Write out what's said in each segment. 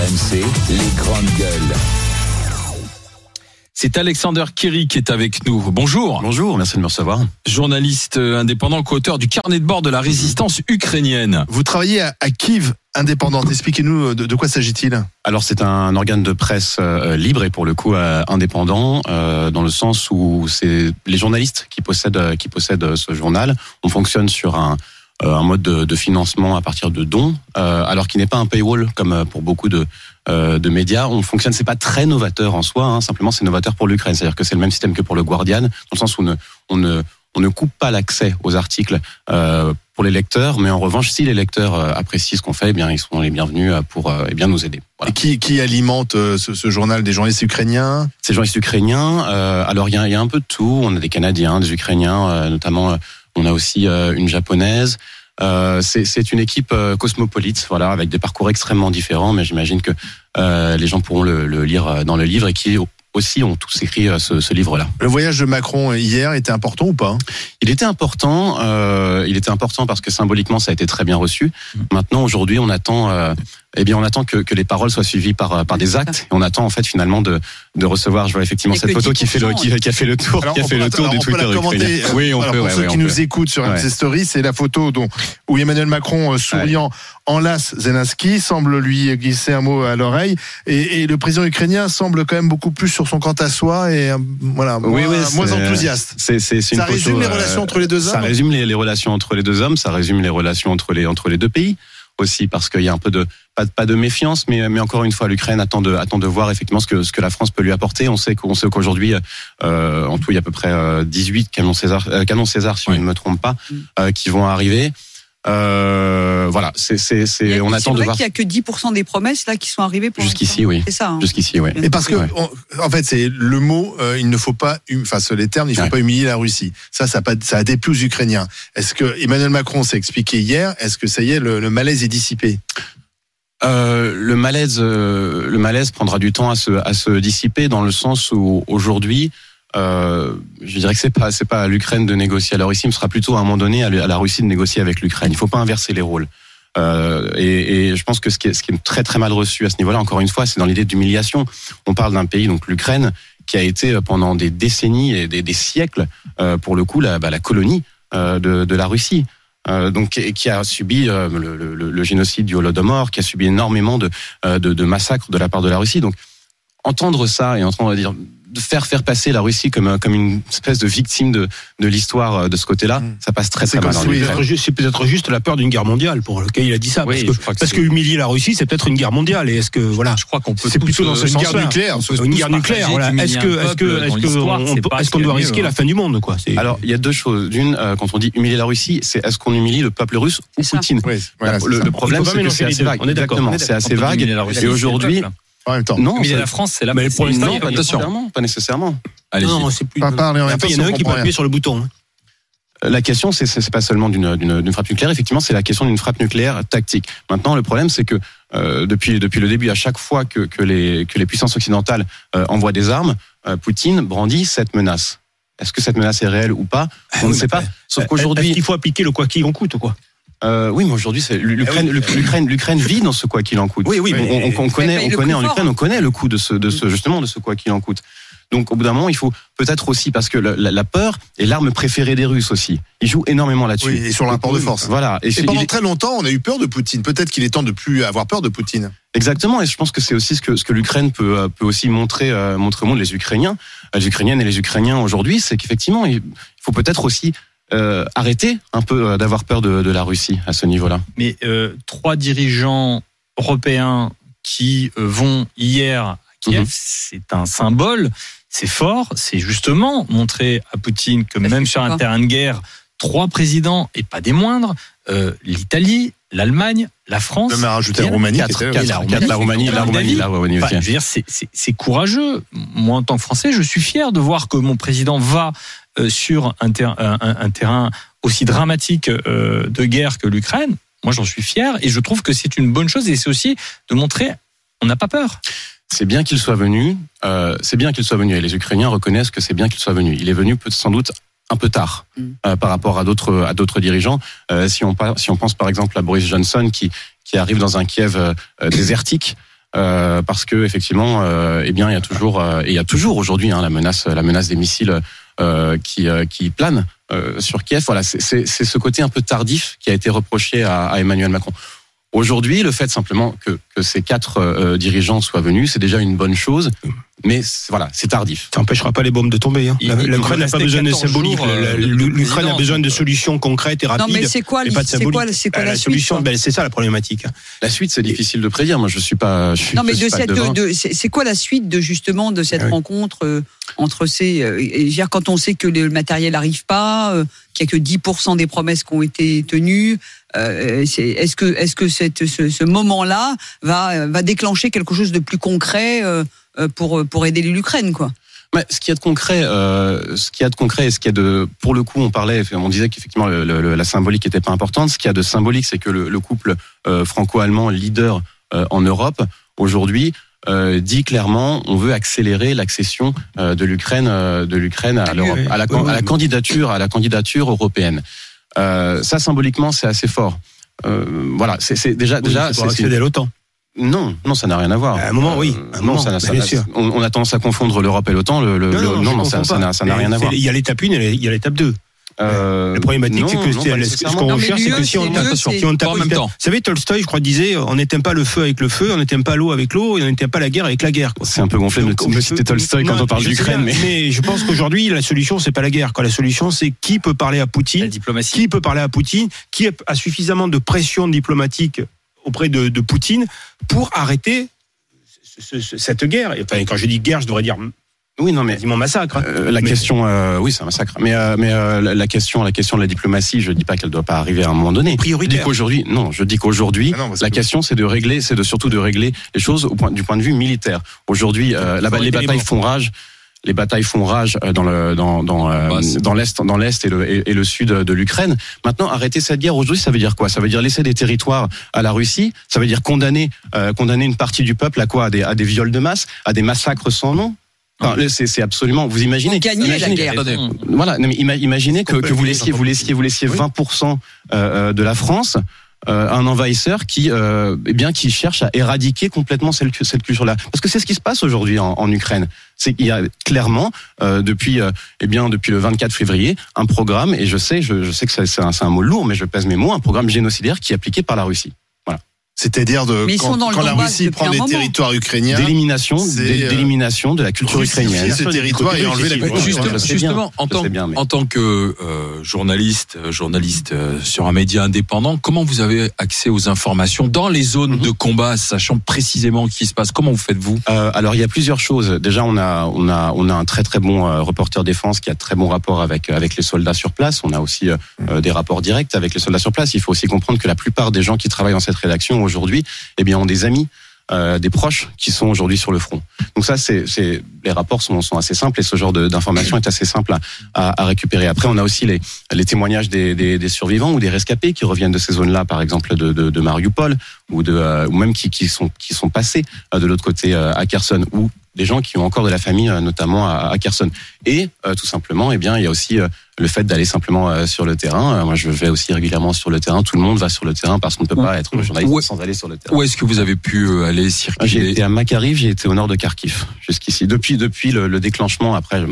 RMC, les grandes gueules. C'est Alexander Kerry qui est avec nous. Bonjour. Bonjour, merci de me recevoir. Journaliste indépendant, co-auteur du carnet de bord de la résistance ukrainienne. Vous travaillez à, à Kiev indépendante. Expliquez-nous de, de quoi s'agit-il? Alors c'est un organe de presse euh, libre et pour le coup euh, indépendant euh, dans le sens où c'est les journalistes qui possèdent euh, qui possèdent ce journal. On fonctionne sur un euh, un mode de, de financement à partir de dons, euh, alors qu'il n'est pas un paywall comme euh, pour beaucoup de euh, de médias. On fonctionne, c'est pas très novateur en soi, hein, simplement c'est novateur pour l'Ukraine, c'est-à-dire que c'est le même système que pour le Guardian, dans le sens où on ne, on ne on ne coupe pas l'accès aux articles euh, pour les lecteurs, mais en revanche, si les lecteurs euh, apprécient ce qu'on fait, eh bien, ils seront les bienvenus euh, pour euh, eh bien nous aider. Voilà. Et qui, qui alimente euh, ce, ce journal? Des journalistes ukrainiens? Ces journalistes ukrainiens, euh, alors il y y a un peu de tout. On a des Canadiens, des Ukrainiens, euh, notamment. euh, on a aussi euh, une japonaise. Euh, c'est une équipe euh, cosmopolite, voilà, avec des parcours extrêmement différents. Mais j'imagine que euh, les gens pourront le, le lire euh, dans le livre et qui aussi ont tous écrit euh, ce, ce livre-là. Le voyage de Macron hier était important ou pas? Il était important. Euh, il était important parce que symboliquement, ça a été très bien reçu. Maintenant, aujourd'hui, on attend. Eh bien, on attend que, que les paroles soient suivies par par des actes. Et on attend en fait finalement de de recevoir. Je vois effectivement Et cette photo qui fait le 10%, qui, qui a fait le tour, qui a on fait peut le tour alors, peut Twitter Oui, on voilà, peut. Pour ouais, ceux ouais, qui nous peut. écoutent sur Ouais. MC Story, c'est la photo dont, où Emmanuel Macron, euh, souriant, enlace Zelensky, semble lui glisser un mot à l'oreille. Et, et le président ukrainien semble quand même beaucoup plus sur son quant à soi et euh, voilà, Oui, moins, oui, moins enthousiaste. C'est c'est c'est une Ça photo, résume les euh, relations entre les deux Ça hommes résume les, les relations entre les deux hommes. Ça résume les relations entre les entre les deux pays aussi parce qu'il y a un peu de pas, de- pas de méfiance, mais mais encore une fois, l'Ukraine attend de attend de voir effectivement ce que ce que la France peut lui apporter. On sait qu'on sait qu'aujourd'hui, euh, en tout, il y a à peu près euh, 18 canons César, euh, canons César, si Oui. je ne me trompe pas, Mm. euh, qui vont arriver. Euh, voilà, c'est c'est Il on c'est attend de vrai voir qu'il y a que 10% des promesses là qui sont arrivées pour Jusqu'ici, oui. C'est ça. hein. jusqu'ici, ouais. Et parce que, Ouais. on- en fait, c'est le mot, euh, il ne faut pas, hum- enfin, c'est les termes, il ne faut Ouais. pas humilier la Russie. Ça, ça a, pas, ça a déplu aux Ukrainiens. Est-ce que Emmanuel Macron s'est expliqué hier? Est-ce que ça y est, le, le malaise est dissipé? Euh, le malaise, euh, le malaise prendra du temps à se, à se dissiper dans le sens où aujourd'hui, euh, je dirais que c'est pas, pas à l'Ukraine de négocier la Russie, mais ce sera plutôt à un moment donné à, la- Russie de négocier avec l'Ukraine. Il faut pas inverser les rôles. Euh, et, et je pense que ce qui, est, ce qui est très très mal reçu à ce niveau-là, encore une fois, c'est dans l'idée d'humiliation. On parle d'un pays, donc l'Ukraine, qui a été euh, pendant des décennies et des, des siècles, euh, pour le coup, la, bah, la colonie euh, de, de la Russie. Euh, donc et qui a subi euh, le- le- le génocide du Holodomor, qui a subi énormément de, euh, de, de massacres de la part de la Russie. Donc entendre ça et entendre dire de faire faire passer la Russie comme comme une espèce de victime de de l'histoire euh, de ce côté-là, Mm. ça passe très très mal. si- C'est peut-être juste la peur d'une guerre mondiale pour lequel il a dit ça. Oui, parce que, crois que parce c'est- que humilier la Russie, c'est peut-être une guerre mondiale. Et est-ce que voilà, Je crois qu'on peut c'est plutôt dans ce euh, Une guerre nucléaire. Une guerre nucléaire. Voilà. Est-ce que est-ce que est-ce ce qu'on doit risquer la hein. fin du monde quoi? Alors il y a deux choses. D'une, euh, quand on dit humilier la Russie, c'est est-ce qu'on humilie le peuple russe ou. Poutine? Le, problème, c'est que c'est assez vague. On est d'accord. C'est assez vague. Et aujourd'hui, peuple. En même temps. non, ça- la France, c'est la Mais pour l'instant, il pas nécessairement, pas nécessairement. Allez-y. Non, c'est plus. Pas parler en même temps, il y en a un qui peut appuyer sur le bouton. hein. La question, c'est c'est pas seulement d'une frappe nucléaire. Effectivement, c'est la question d'une frappe nucléaire tactique. Maintenant, le problème, c'est que euh, depuis depuis le début, à chaque fois que que les que les puissances occidentales euh, envoient des armes, euh, Poutine brandit cette menace. Est-ce que cette menace est réelle ou pas? On ne sait pas. Sauf qu'aujourd'hui, qu'il faut appliquer le quoi qu'il en coûte quoi? Euh, oui, mais aujourd'hui, c'est l'Ukraine, l'Ukraine, l'Ukraine vit dans ce quoi qu'il en coûte. Oui, oui, on, mais- on- on connaît, on connaît en Ukraine, on connaît le coût de ce, de ce justement de ce quoi qu'il en coûte. Donc, au bout d'un moment, il faut peut-être aussi parce que la, peur est l'arme préférée des Russes aussi. Ils jouent énormément là-dessus. Oui, et sur l'import de force. Voilà. Et, pendant il très longtemps, on a eu peur de Poutine. Peut-être qu'il est temps de plus avoir peur de Poutine. Exactement, et je pense que c'est aussi ce que ce que l'Ukraine peut euh, peut aussi montrer euh, montrer au monde les Ukrainiens, euh, les Ukrainiennes et les Ukrainiens aujourd'hui, c'est qu'effectivement il faut peut-être aussi euh, arrêter un peu euh, d'avoir peur de, de la Russie à ce niveau-là. mais euh, trois dirigeants européens qui euh, vont hier à Kiev, Mhm. c'est un symbole, c'est fort, c'est justement montrer à Poutine que Ça même sur un terrain de guerre, trois présidents, et pas des moindres, euh, l'Italie, l'Allemagne, la France. Même à rajouter la Roumanie. Quatre, la quatre, Roumanie, la Roumanie, la. Roumanie, la Roumanie Enfin, aussi. je veux dire, c'est- courageux. Moi, en tant que Français, je suis fier de voir que mon président va euh, sur un, ter- un- un- un terrain aussi dramatique euh, de guerre que l'Ukraine. Moi, j'en suis fier et je trouve que c'est une bonne chose et c'est aussi de montrer on n'a pas peur. C'est bien qu'il soit venu. euh, c'est bien qu'il soit venu. Et les Ukrainiens reconnaissent que c'est bien qu'il soit venu. Il est venu sans doute un peu tard Mm. euh, par rapport à d'autres à d'autres dirigeants. Euh, si on pa- si on pense par exemple à Boris Johnson qui qui arrive dans un Kiev euh, euh, désertique. euh, parce que effectivement, euh, eh bien, il y a toujours, euh, et il y a toujours aujourd'hui hein, la menace, la menace des missiles euh, qui euh, qui plane euh, sur Kiev. Voilà, c'est ce côté un peu tardif qui a été reproché à Emmanuel Macron. Aujourd'hui, le fait simplement que, que ces quatre euh, dirigeants soient venus, c'est déjà une bonne chose, mais c'est- voilà, c'est tardif. Ça n'empêchera pas les bombes de tomber. Hein. L'Ukraine n'a pas besoin de 14 symbolique. euh, L'Ukraine a besoin de solutions concrètes et Non, rapides. mais c'est quoi, Euh, la, la suite solution ben, C'est ça la problématique. La suite, c'est difficile de prédire. Moi, je suis pas. Je suis, Non, mais c'est quoi la suite de justement de cette Ah oui. rencontre euh, entre ces, euh, et je veux dire, quand on sait que le matériel n'arrive pas, euh, qu'il y a que 10% des promesses qui ont été tenues, euh, c'est- est-ce que, est-ce que cette, ce, ce moment-là va, va déclencher quelque chose de plus concret euh, euh, pour, pour aider l'Ukraine, quoi? Mais ce qu'il y a de concret, euh, ce qu'il y a de concret, et ce qu'il y a de, pour le coup, on parlait, on disait qu'effectivement le- le- la symbolique n'était pas importante. Ce qu'il y a de symbolique, c'est que le, le couple euh, franco-allemand leader euh, en Europe aujourd'hui euh, dit clairement, on veut accélérer l'accession euh, de l'Ukraine, euh, de l'Ukraine à l'Europe, à la, à candidature, à la candidature européenne. Euh, ça symboliquement, c'est assez fort. Euh, voilà, c'est déjà déjà. Oui, c'est- pour accéder à l'OTAN. non, non, ça n'a rien à voir. À un moment, oui. Euh, À un non, moment, ça, n'a- ça bien sûr. on, on a tendance à confondre l'Europe et l'OTAN. Le, le- le- non, non, je ça comprends ça n'a rien à voir. Il y a l'étape 1 et il y a l'étape 2. Euh, La problématique, c'est que ce qu'on recherche, c'est que si on, si on tape en même Vous savez, Tolstoï, je crois, disait on n'éteint pas le feu avec le feu, on n'éteint pas l'eau avec l'eau, et on n'éteint pas la guerre avec la guerre. C'est un peu gonflé de citer Tolstoï quand on parle d'Ukraine, mais je pense qu'aujourd'hui, la solution, c'est pas la guerre. La solution, c'est qui peut parler à La Poutine, diplomatie. qui peut parler à Poutine, qui a suffisamment de pression diplomatique auprès de, de Poutine pour arrêter ce- ce- cette guerre. Et, enfin, quand je dis guerre, je devrais dire oui, non, mais quasiment massacre. hein. euh, la Mais- question, euh, oui, c'est un massacre. Mais euh, mais euh, la- la question, la question de la diplomatie, je dis pas qu'elle doit pas arriver à un moment donné. Je dis Prioritaire. qu'aujourd'hui, non, je dis qu'aujourd'hui, Ah la que- question, c'est de régler, c'est de surtout de régler les choses au point, du point de vue militaire. Aujourd'hui, euh, les batailles font rage. Les batailles font rage euh, dans le dans dans Bah, dans l'est dans l'est et le et, et le sud de l'Ukraine. Maintenant, arrêter cette guerre aujourd'hui, ça veut dire quoi? Ça veut dire laisser des territoires à la Russie? Ça veut dire condamner euh, condamner une partie du peuple à quoi? À des à des viols de masse, à des massacres sans nom? Enfin, là, c'est absolument. Vous imaginez Ou gagner la imaginez- guerre. Attendez. voilà, non, mais ima- imaginez que, que vous laissiez, vous laissiez, vous laissiez 20% euh, euh, de la France. euh, un envahisseur qui, euh, eh bien, qui cherche à éradiquer complètement cette, cette culture-là. Parce que c'est ce qui se passe aujourd'hui en, en Ukraine. C'est qu'il y a clairement, euh, depuis, euh, eh bien, depuis le 24 février, un programme, et je sais, je, je sais que ça- c'est un, c'est un mot lourd, mais je pèse mes mots, un programme génocidaire qui est appliqué par la Russie. C'est-à-dire de Mais ils quand, sont dans le quand la Russie prend des moment. territoires ukrainiens, D'élimination, euh, d'élimination de la culture ukrainienne. ce territoire et enlever la culture. Justement, en, tant, bien, mais- en tant que euh, journaliste, euh, journaliste euh, sur un média indépendant, comment vous avez accès aux informations dans les zones Mhm. de combat, sachant précisément ce qui se passe? Comment vous faites-vous Euh, alors il y a plusieurs choses. Déjà on a on a on a un très très bon euh, reporter défense qui a de très bon rapport avec avec les soldats sur place. On a aussi des rapports directs avec les soldats sur place. Il faut aussi comprendre que la plupart des gens qui travaillent dans cette rédaction aujourd'hui, eh bien ont des amis. euh, des proches qui sont aujourd'hui sur le front. Donc ça, c'est, les rapports sont, assez simples et ce genre d'information est assez simple à, récupérer. Après, on a aussi les, témoignages des, survivants ou des rescapés qui reviennent de ces zones-là, par exemple de, Mariupol ou de euh, ou même qui, sont qui sont passés euh, de l'autre côté à Kherson ou des gens qui ont encore de la famille, notamment à, à Kherson. Et tout simplement, eh bien, il y a aussi le fait d'aller simplement euh, sur le terrain. Euh, moi, je vais aussi régulièrement sur le terrain. Tout le monde va sur le terrain parce qu'on ne peut pas être journaliste Ouais. sans aller sur le terrain. Où est-ce que vous avez pu euh, aller Ah, J'ai circuler été à Makariv, j'ai été au nord de Kharkiv jusqu'ici. Depuis depuis le, le déclenchement, après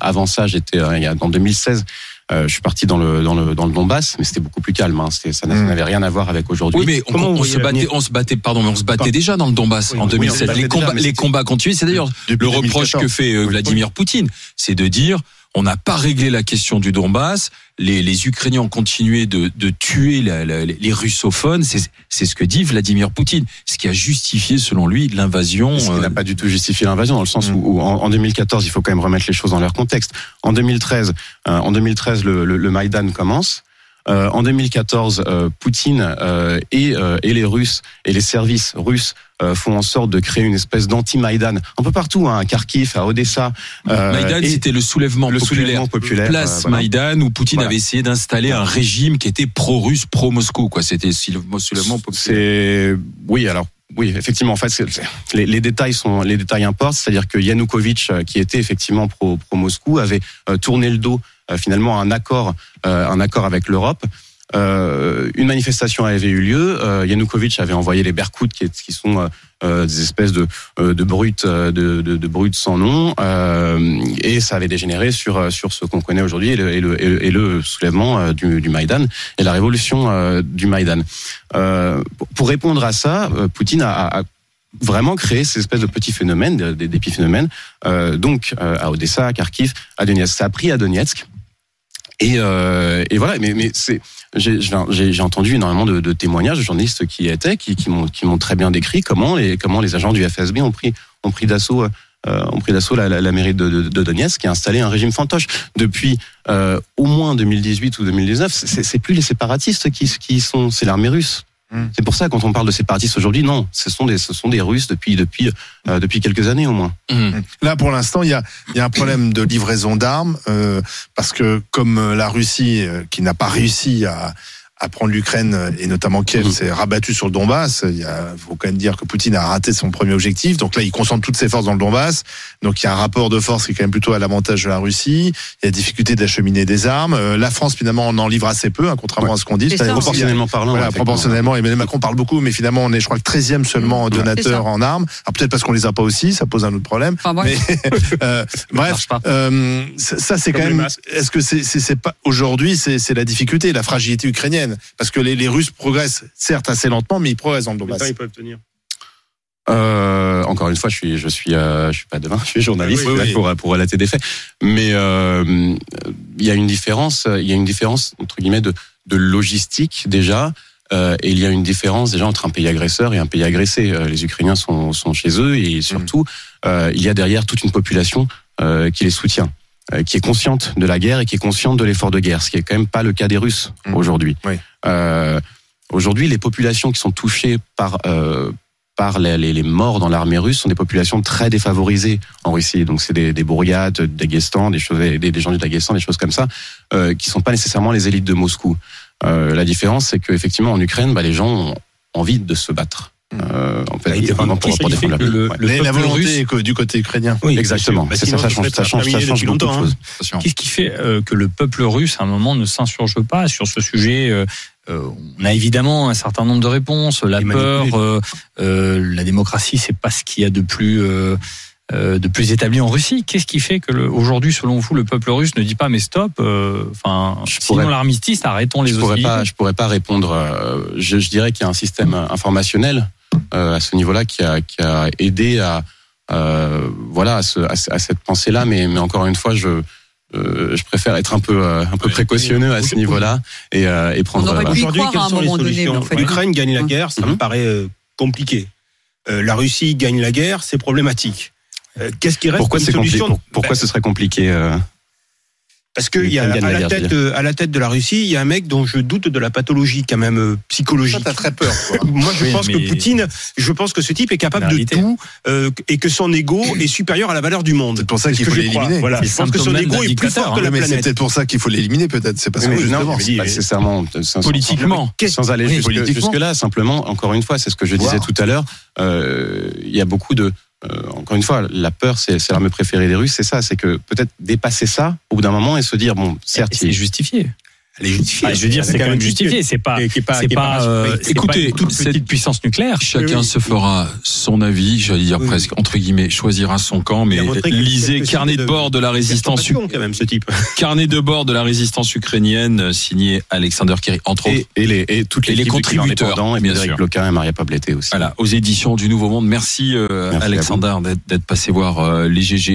avant ça, j'étais euh, en 2016. euh, je suis parti dans le dans le dans le Donbass, mais c'était beaucoup plus calme. Hein. Ça Mm. n'avait rien à voir avec aujourd'hui. Oui, mais on, se battait, on se battait, pardon, mais on se battait déjà dans le Donbass Oui, en oui, on se 2007. battait les déjà, combats, les combats continuent. C'est d'ailleurs le reproche 2014. que fait euh, Vladimir Poutine, c'est de dire on n'a pas réglé la question du Donbass. Les, les Ukrainiens ont continué de, de tuer la- la- les russophones. C'est ce que dit Vladimir Poutine, ce qui a justifié, selon lui, l'invasion. Ce qui euh, n'a pas du tout justifié l'invasion, dans le sens Mm. où, où en, en 2014, il faut quand même remettre les choses dans leur contexte. En 2013, euh, en 2013, le, le, le Maïdan commence. Euh, en 2014, euh, Poutine euh, et, euh, et les Russes et les services russes euh, font en sorte de créer une espèce d'anti-Maïdan un peu partout, hein, à Kharkiv, à Odessa. euh, Maïdan, c'était le soulèvement le populaire. soulèvement populaire. Place euh, voilà. Maïdan où Poutine Voilà. avait essayé d'installer un régime qui était pro-russe, pro-Moscou. Quoi, c'était le soulèvement populaire. C'est oui alors. Oui, effectivement. En fait, les, détails sont les détails importent. C'est-à-dire que Yanukovych, euh, qui était effectivement pro, pro Moscou, avait euh, tourné le dos euh, finalement à un accord, euh, un accord avec l'Europe. Euh, une manifestation avait eu lieu. Euh, Yanukovych avait envoyé les Berkouts, qui, sont euh, euh, des espèces de, euh, de brutes, euh, de, de, de brutes sans nom, et ça avait dégénéré sur sur ce qu'on connaît aujourd'hui et le, et le, et le- soulèvement du, du Maïdan et la révolution du Maïdan. Pour- répondre à ça, Poutine a, a- vraiment créé ces espèces de petits phénomènes, de- des d'épiphénomènes, euh, donc euh, à Odessa, à Kharkiv, à Donetsk. Ça a pris à Donetsk. Et, euh, et voilà, mais, mais c'est, j'ai, entendu énormément de, de témoignages de journalistes qui étaient, qui, qui m'ont, très bien décrit comment les, comment les agents du FSB ont pris, ont pris d'assaut, euh, ont pris d'assaut la, la, mairie de, de, de Donetsk qui a installé un régime fantoche depuis euh, au moins 2018 ou 2019. C'est, c'est, c'est plus les séparatistes qui, qui sont, c'est l'armée russe. Mm. C'est pour ça quand on parle de séparatistes aujourd'hui, non, ce sont des, ce sont des Russes depuis, depuis, euh, depuis quelques années au moins. Hum. Là, pour l'instant, il y a, il y a un problème de livraison d'armes euh, parce que comme euh, la Russie, euh, qui n'a pas réussi à, à prendre l'Ukraine euh, et notamment Kiev Mhm. s'est rabattu sur le Donbass, il y a, faut quand même dire que Poutine a raté son premier objectif. Donc là, il concentre toutes ses forces dans le Donbass. Donc il y a un rapport de force qui est quand même plutôt à l'avantage de la Russie. Il y a difficulté d'acheminer des armes. Euh, la France, finalement, on en livre assez peu, hein, contrairement Ouais. à ce qu'on dit. Ça, aussi, Proportionnellement parlant. voilà, proportionnellement, Emmanuel Macron parle beaucoup, mais finalement, on est, je crois, le 13e seulement ça. donateur en armes. Alors peut-être parce qu'on les a pas aussi, ça pose un autre problème. Enfin, bref. Mais, euh, bref, euh, ça, ça, c'est quand même. Est-ce que c'est c'est pas aujourd'hui c'est la difficulté, la fragilité ukrainienne, parce que les, les Russes progressent certes assez lentement, mais ils progressent dans le Donbass. ils peuvent tenir Euh, encore une fois, je suis, je suis, euh, je suis pas devin, je suis journaliste Oui, oui, oui. pour pour relater des faits. Mais euh, il y a une différence, il y a une différence entre guillemets de de logistique déjà. Euh, et il y a une différence déjà entre un pays agresseur et un pays agressé. Les Ukrainiens sont, sont chez eux et surtout, euh, il y a derrière toute une population euh, qui les soutient, qui est consciente de la guerre et qui est consciente de l'effort de guerre, ce qui est quand même pas le cas des Russes Mhm. aujourd'hui. Oui. Euh, aujourd'hui, les populations qui sont touchées par euh, par les, les, les morts dans l'armée russe sont des populations très défavorisées en Russie. Donc c'est des, des bourgades, Daghestan, des choses, des, des gens du Daghestan, des choses comme ça, euh, qui sont pas nécessairement les élites de Moscou. Euh, la différence, c'est qu'effectivement en Ukraine, bah, les gens ont envie de se battre. Euh, en fait, Bah, il de pour, pour il défendre la le- Ouais. le Mais la volonté russe- est que du côté ukrainien. Oui, Exactement. ça, Bah, ça change, ça change, ça change depuis beaucoup de longtemps, choses. Attention. Qu'est-ce qui fait euh, que le peuple russe, à un moment, ne s'insurge pas sur ce sujet euh, euh, On a évidemment un certain nombre de réponses. La Et peur, euh, euh, la démocratie, c'est pas ce qu'il y a de plus de plus établi en Russie. Qu'est-ce qui fait que aujourd'hui, selon vous, le peuple russe ne dit pas mais stop euh, Enfin, sinon l'armistice, arrêtons les je pourrais hostilités. pas, je pourrais pas répondre. euh, je, je dirais qu'il y a un système informationnel euh, à ce niveau-là qui a, qui a aidé à, euh, voilà, à, ce- à ce- à cette pensée-là. Mais, mais encore une fois, je, euh, je préfère être un peu, euh, un peu précautionneux à ce niveau-là et, euh, et prendre. On aurait voilà. pu y Aujourd'hui, croire quelles sont les solutions mais en fait, L'Ukraine gagne la Hum. guerre, ça me Mhm. paraît euh, compliqué. Euh, la Russie gagne la guerre, c'est problématique. Euh, Qu'est-ce qui reste Pourquoi comme c'est compliqué solution pour- Pourquoi ce serait compliqué euh, Parce qu'il y a à la tête, euh, à la tête de la Russie, il y a un mec dont je doute de la pathologie quand même Toi, psychologique. t'as très peur. Quoi. Moi, je Oui, pense mais- que Poutine, je pense que ce type est capable de tout euh, et que son ego est supérieur à la valeur du monde. C'est pour ça qu'il faut l'éliminer. Voilà, je pense que son ego est plus fort que la mais c'est planète. peut-être pour ça qu'il faut l'éliminer, peut-être. C'est parce Oui, que non, justement. pas nécessairement sans- Politiquement. sans aller Oui, jusque, là simplement encore une fois c'est ce que je disais tout à l'heure il y a beaucoup de encore une fois la peur c'est l'arme préférée des Russes c'est ça c'est que peut-être dépasser ça au bout d'un moment et se dire bon certes c'est justifié. Elle est justifiée. Ah, je veux dire, c'est quand même justifié. C'est pas, pas- c'est pas, pas euh, Écoutez, pas une toute cette- petite puissance nucléaire. Chacun Oui, oui. se fera son avis, j'allais dire Oui. presque entre guillemets, choisira son camp, mais lisez carnet de bord de la résistance, quand même, ce type. carnet de bord de la résistance ukrainienne, euh, signé Alexander Kerry, entre autres. et, les et toutes Et les les contributeurs, et bien sûr. Bloquin et Maria Pableté aussi Voilà, aux éditions du Nouveau Monde. Merci, euh, Merci Alexander d'être- d'être passé voir euh, les GG